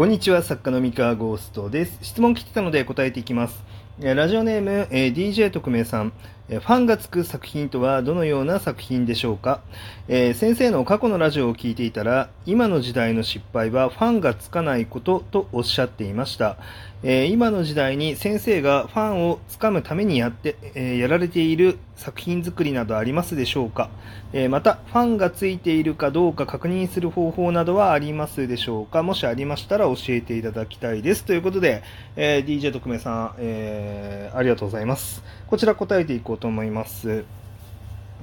こんにちは、作家の三河ゴーストです。質問来てたので答えていきます。ラジオネーム、DJ 特命さん。ファンがつく作品とはどのような作品でしょうか、えー、先生の過去のラジオを聞いていたら、今の時代の失敗はファンがつかないこととおっしゃっていました。えー、今の時代に先生がファンをつかむためにやって、えー、やられている作品作りなどありますでしょうか、えまた、ファンがついているかどうか確認する方法などはありますでしょうか？もしありましたら教えていただきたいです。ということで、え DJ 特命さん、えありがとうございます。こちら答えていこうと思います。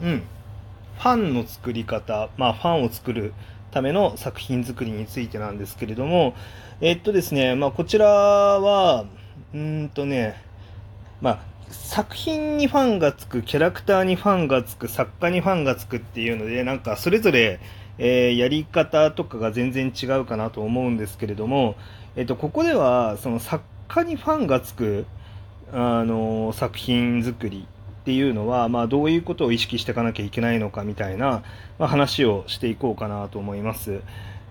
うん。ファンの作り方、まあ、ファンを作るための作品作りについてなんですけれども、えっとですね、まあ、こちらは、うんとね、まあ、作品にファンがつく、キャラクターにファンがつく、作家にファンがつくっていうので、なんかそれぞれ、えー、やり方とかが全然違うかなと思うんですけれども、えっと、ここでは、その作家にファンがつく、あの作品作りっていうのは、まあ、どういうことを意識していかなきゃいけないのかみたいな、まあ、話をしていこうかなと思います。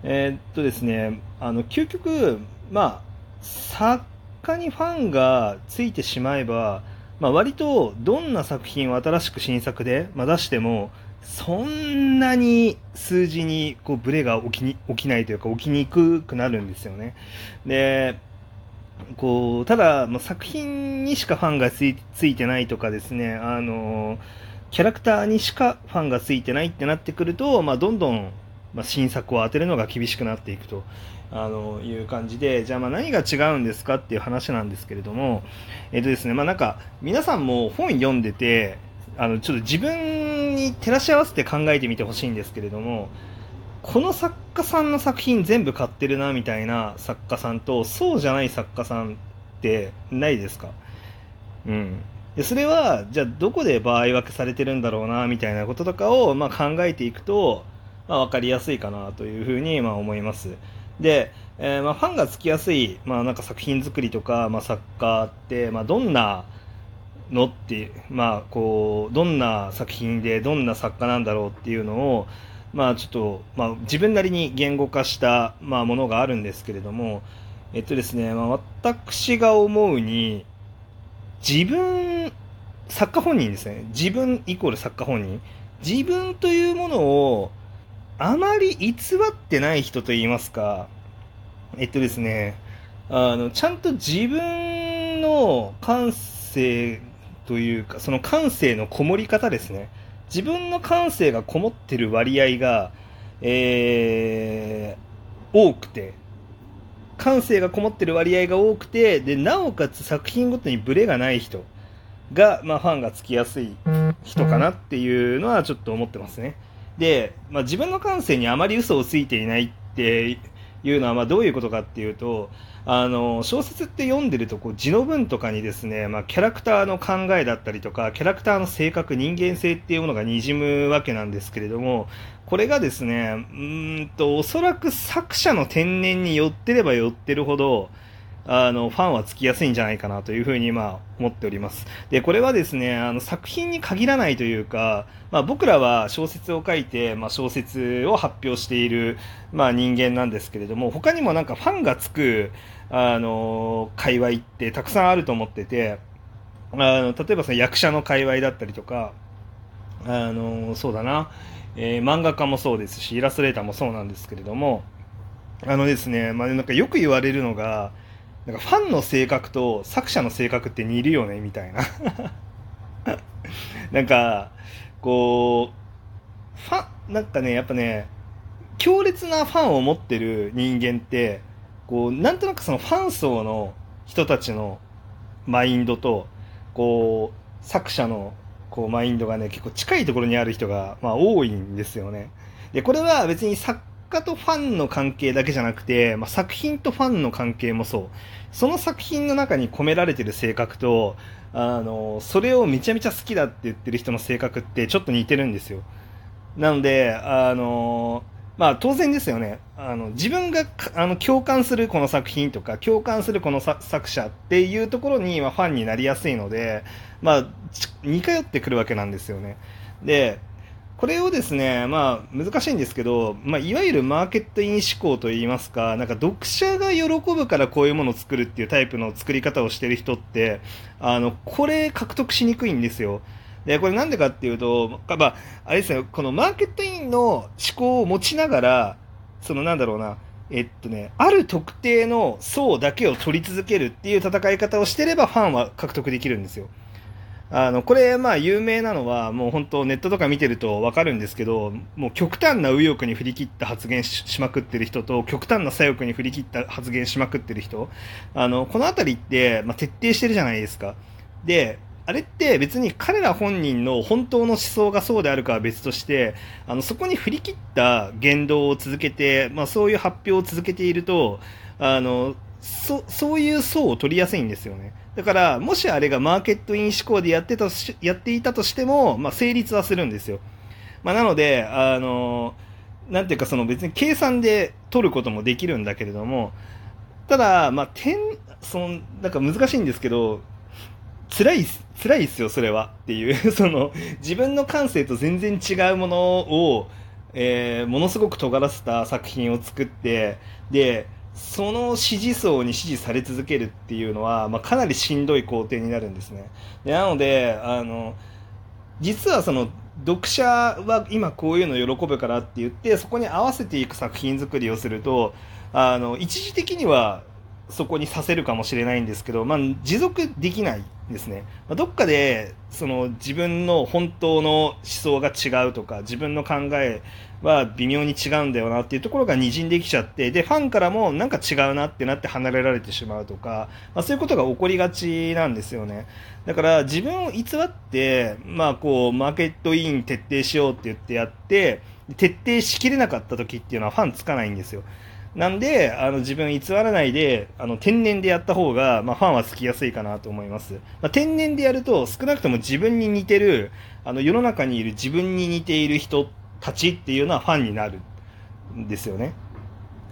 えー、っとですね、あの究極、まあ、作家にファンがついてしまえば、まあ、割とどんな作品を新しく新作で、まあ、出してもそんなに数字にこうブレが起きに起きないというか起きにくくなるんですよね。でこう、ただ、もう作品にしかファンがついてないとかですね、あの、キャラクターにしかファンがついてないってなってくると、まあ、どんどん、まあ、新作を当てるのが厳しくなっていくと。あのいう感じで、じゃあまあ何が違うんですかっていう話なんですけれども、えっとですね、まあなんか、皆さんも本読んでて、あの、ちょっと自分に照らし合わせて考えてみてほしいんですけれども、この作家さんの作品全部買ってるなみたいな作家さんとそうじゃない作家さんってないですか？うん。でそれはじゃあどこで場合分けされてるんだろうなみたいなこととかを、まあ、考えていくと、まあ、分かりやすいかなというふうに、まあ、思います。で、えー、まあ、ファンがつきやすい、まあ、なんか作品作りとか、まあ、作家って、まあ、どんなのって、まあ、こうどんな作品でどんな作家なんだろうっていうのをまあちょっと、まあ、自分なりに言語化した、まあ、ものがあるんですけれども、えっとですね、まあ、私が思うに、自分、作家本人ですね。自分イコール作家本人。自分というものをあまり偽ってない人といいますか、えっとですね、あの、ちゃんと自分の感性というか、その感性のこもり方ですね。自分の感性がこもってる割合が、えー、多くて、感性がこもってる割合が多くて、で、なおかつ作品ごとにブレがない人が、まあ、ファンがつきやすい人かなっていうのはちょっと思ってますね。で、まあ、自分の感性にあまり嘘をついていないっていうのは、まあ、どういうことかっていうと、あの小説って読んでるとこう字の文とかにですね、まあ、キャラクターの考えだったりとかキャラクターの性格人間性っていうものがにじむわけなんですけれどもこれがですねうんとおそらく作者の天然に寄ってれば寄ってるほどあの、ファンはつきやすいんじゃないかなというふうに、まあ、思っております。で、これはですね、あの、作品に限らないというか、まあ、僕らは小説を書いて、まあ、小説を発表している、まあ、人間なんですけれども、他にもなんかファンがつく、あの、界隈ってたくさんあると思ってて、あの、例えばその役者の界隈だったりとか、あの、そうだな、えー、漫画家もそうですし、イラストレーターもそうなんですけれども、あのですね、まあ、なんかよく言われるのが、なんかファンの性格と作者の性格って似るよねみたいな なんかこうファンなんかねやっぱね強烈なファンを持ってる人間ってこうなんとなくそのファン層の人たちのマインドとこう作者のこうマインドがね結構近いところにある人が、まあ、多いんですよね。でこれは別に作家とファンの関係だけじゃなくて、まあ、作品とファンの関係もそう。その作品の中に込められてる性格と、あの、それをめちゃめちゃ好きだって言ってる人の性格ってちょっと似てるんですよ。なので、あの、まあ当然ですよね。あの、自分があの共感するこの作品とか、共感するこの作者っていうところに、ま、ファンになりやすいので、まあ、似通ってくるわけなんですよね。で、これをですね、まあ、難しいんですけど、まあ、いわゆるマーケットイン思考といいますか、なんか読者が喜ぶからこういうものを作るっていうタイプの作り方をしてる人って、あの、これ獲得しにくいんですよ。で、これなんでかっていうと、まあ、あれですね、このマーケットインの思考を持ちながら、そのなんだろうな、えっとね、ある特定の層だけを取り続けるっていう戦い方をしてればファンは獲得できるんですよ。あの、これ、まあ、有名なのは、もう本当ネットとか見てるとわかるんですけど、もう極端な右翼に振り切った発言しまくってる人と、極端な左翼に振り切った発言しまくってる人、あの、このあたりって、まあ、徹底してるじゃないですか。で、あれって別に彼ら本人の本当の思想がそうであるかは別として、あの、そこに振り切った言動を続けて、まあ、そういう発表を続けていると、あの、そ、そういう層を取りやすいんですよね。だから、もしあれがマーケットイン思考でやってたやっていたとしても、まあ、成立はするんですよ。まあ、なので、あの、なんていうか、その別に計算で取ることもできるんだけれども、ただ、まあ、点、その、なんか難しいんですけど、辛い、辛いっすよ、それは。っていう、その、自分の感性と全然違うものを、えー、ものすごく尖らせた作品を作って、で、その支持層に支持され続けるっていうのは、まあ、かなりしんどい工程になるんですね。でなのであの実はその読者は今こういうの喜ぶからって言ってそこに合わせていく作品作りをするとあの一時的にはそこにさせるかもしれないんですけど、まあ、持続できないですね。まあ、どっかでその自分の本当の思想が違うとか自分の考えは微妙に違うんだよなっていうところが滲んできちゃって、で、ファンからもなんか違うなってなって離れられてしまうとか、まあ、そういうことが起こりがちなんですよね。だから自分を偽って、まあこう、マーケットイン徹底しようって言ってやって、徹底しきれなかった時っていうのはファンつかないんですよ。なんで、あの自分偽らないで、あの天然でやった方が、まあ、ファンはつきやすいかなと思います。まあ、天然でやると、少なくとも自分に似てる、あの世の中にいる自分に似ている人たちっていうのはファンになるんですよね。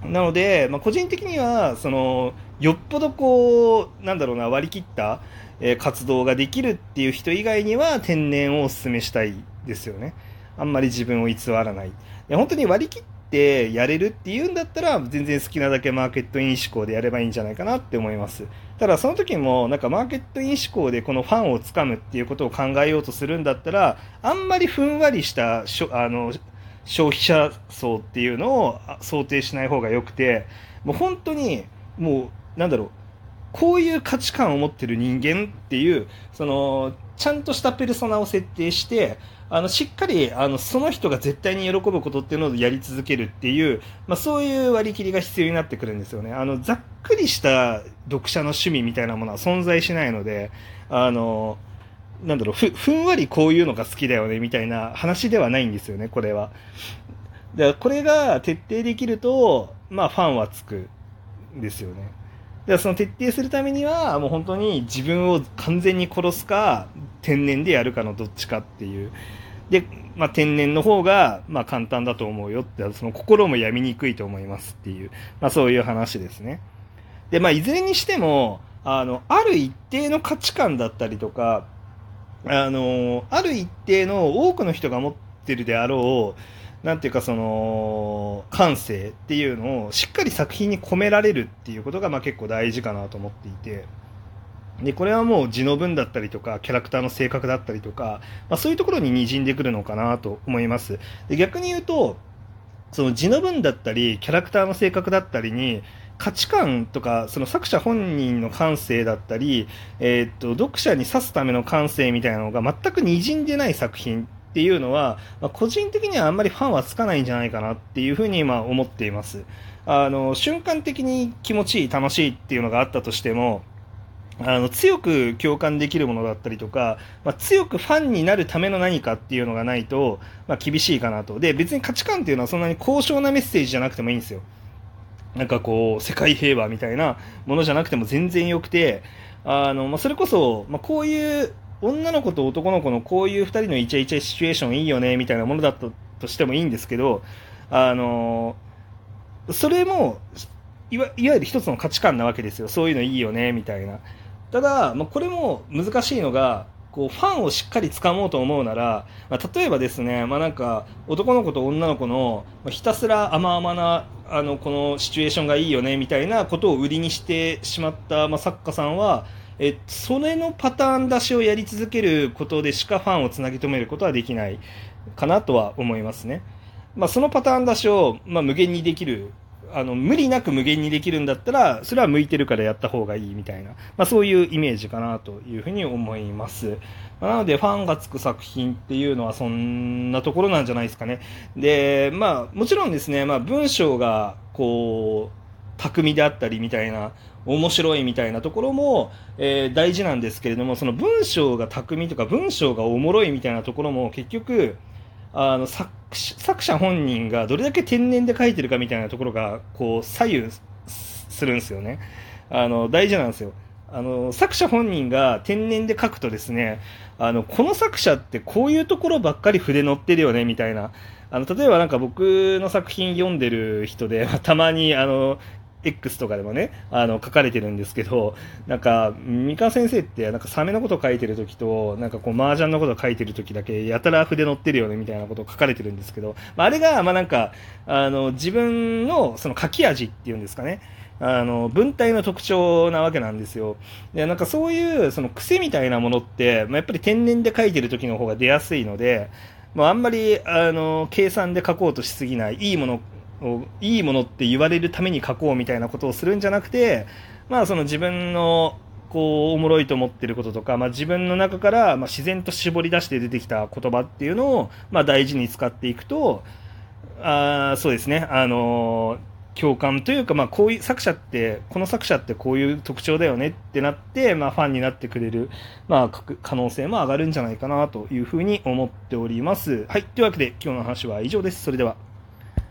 なので、まあ、個人的にはそのよっぽどこうなんだろうな割り切った、え、活動ができるっていう人以外には天然をお勧めしたいですよね。あんまり自分を偽らない。本当に割り切ってやれるっていうんだったら全然好きなだけマーケットイン思考でやればいいんじゃないかなって思います。ただその時もなんかマーケットイン思考でこのファンをつかむっていうことを考えようとするんだったらあんまりふんわりしたしょあの消費者層っていうのを想定しない方がよくてもう本当にもうなんだろうこういう価値観を持ってる人間っていうそのちゃんとしたペルソナを設定してあのしっかりあのその人が絶対に喜ぶことっていうのをやり続けるっていう、まあ、そういう割り切りが必要になってくるんですよねあのざっくりした読者の趣味みたいなものは存在しないのであのなんだろうふふんわりこういうのが好きだよねみたいな話ではないんですよねこれは。でこれが徹底できると、まあ、ファンはつくんですよね。でその徹底するためにはもう本当に自分を完全に殺すか天然でやるかのどっちかっていう。で、まあ、天然の方がまあ簡単だと思うよってその心も病みにくいと思いますっていう、まあ、そういう話ですね。で、まあ、いずれにしてもあのある一定の価値観だったりとかあのある一定の多くの人が持ってるであろうなんていうかその感性っていうのをしっかり作品に込められるっていうことがまあ結構大事かなと思っていて。でこれはもう字の文だったりとかキャラクターの性格だったりとか、まあ、そういうところに滲んでくるのかなと思います。で逆に言うとその字の文だったりキャラクターの性格だったりに価値観とかその作者本人の感性だったり、えー、っと読者に指すための感性みたいなのが全く滲んでない作品っていうのは、まあ、個人的にはあんまりファンはつかないんじゃないかなっていうふうに今思っています。あの、瞬間的に気持ちいい、楽しいっていうのがあったとしても、あの強く共感できるものだったりとか、まあ、強くファンになるための何かっていうのがないと、まあ、厳しいかなと。で、別に価値観っていうのはそんなに高尚なメッセージじゃなくてもいいんですよ。なんかこう、世界平和みたいなものじゃなくても全然良くて、あの、まあ、それこそ、まあ、こういう女の子と男の子のこういう2人のイチャイチャシチュエーションいいよねみたいなものだったとしてもいいんですけど、あのそれもいわゆる一つの価値観なわけですよ。そういうのいいよねみたいな。ただ、まあ、これも難しいのがこうファンをしっかり掴もうと思うなら、まあ、例えばですね、まあ、なんか男の子と女の子のひたすら甘々なあのこのシチュエーションがいいよねみたいなことを売りにしてしまった、まあ、作家さんはえそれのパターン出しをやり続けることでしかファンをつなぎ止めることはできないかなとは思いますね。まあ、そのパターン出しを、まあ、無限にできるあの、無理なく無限にできるんだったら、それは向いてるからやった方がいいみたいな、まあ、そういうイメージかなというふうに思います。まあ、なので、ファンがつく作品っていうのはそんなところなんじゃないですかね。で、まあ、もちろんですね、まあ、文章が、こう、巧みであったりみたいな、面白いみたいなところも、えー、大事なんですけれども、その文章が巧みとか文章がおもろいみたいなところも結局、あの作作者本人がどれだけ天然で書いてるかみたいなところがこう左右するんですよね。あの大事なんですよ。あの作者本人が天然で書くとですねあのこの作者ってこういうところばっかり筆乗ってるよねみたいなあの例えばなんか僕の作品読んでる人でたまにあの X とかでもね、あの、書かれてるんですけど、なんか、三河先生って、なんかサメのこと書いてる時と、なんかこう、麻雀のこと書いてる時だけ、やたら筆乗ってるよね、みたいなことを書かれてるんですけど、まあ、あれが、まあなんか、あの、自分の、その書き味っていうんですかね、あの、文体の特徴なわけなんですよ。で、なんかそういう、その癖みたいなものって、まあ、やっぱり天然で書いてる時の方が出やすいので、まあ、あんまり、あの、計算で書こうとしすぎない、いいものいいものって言われるために書こうみたいなことをするんじゃなくて、まあその自分のこうおもろいと思ってることとか、まあ、自分の中からま自然と絞り出して出てきた言葉っていうのをまあ大事に使っていくとあそうですねあの共感というか、まあ、こういう作者ってこの作者ってこういう特徴だよねってなって、まあ、ファンになってくれる、まあ、可能性も上がるんじゃないかなというふうに思っております。はい。というわけで今日の話は以上です。それでは。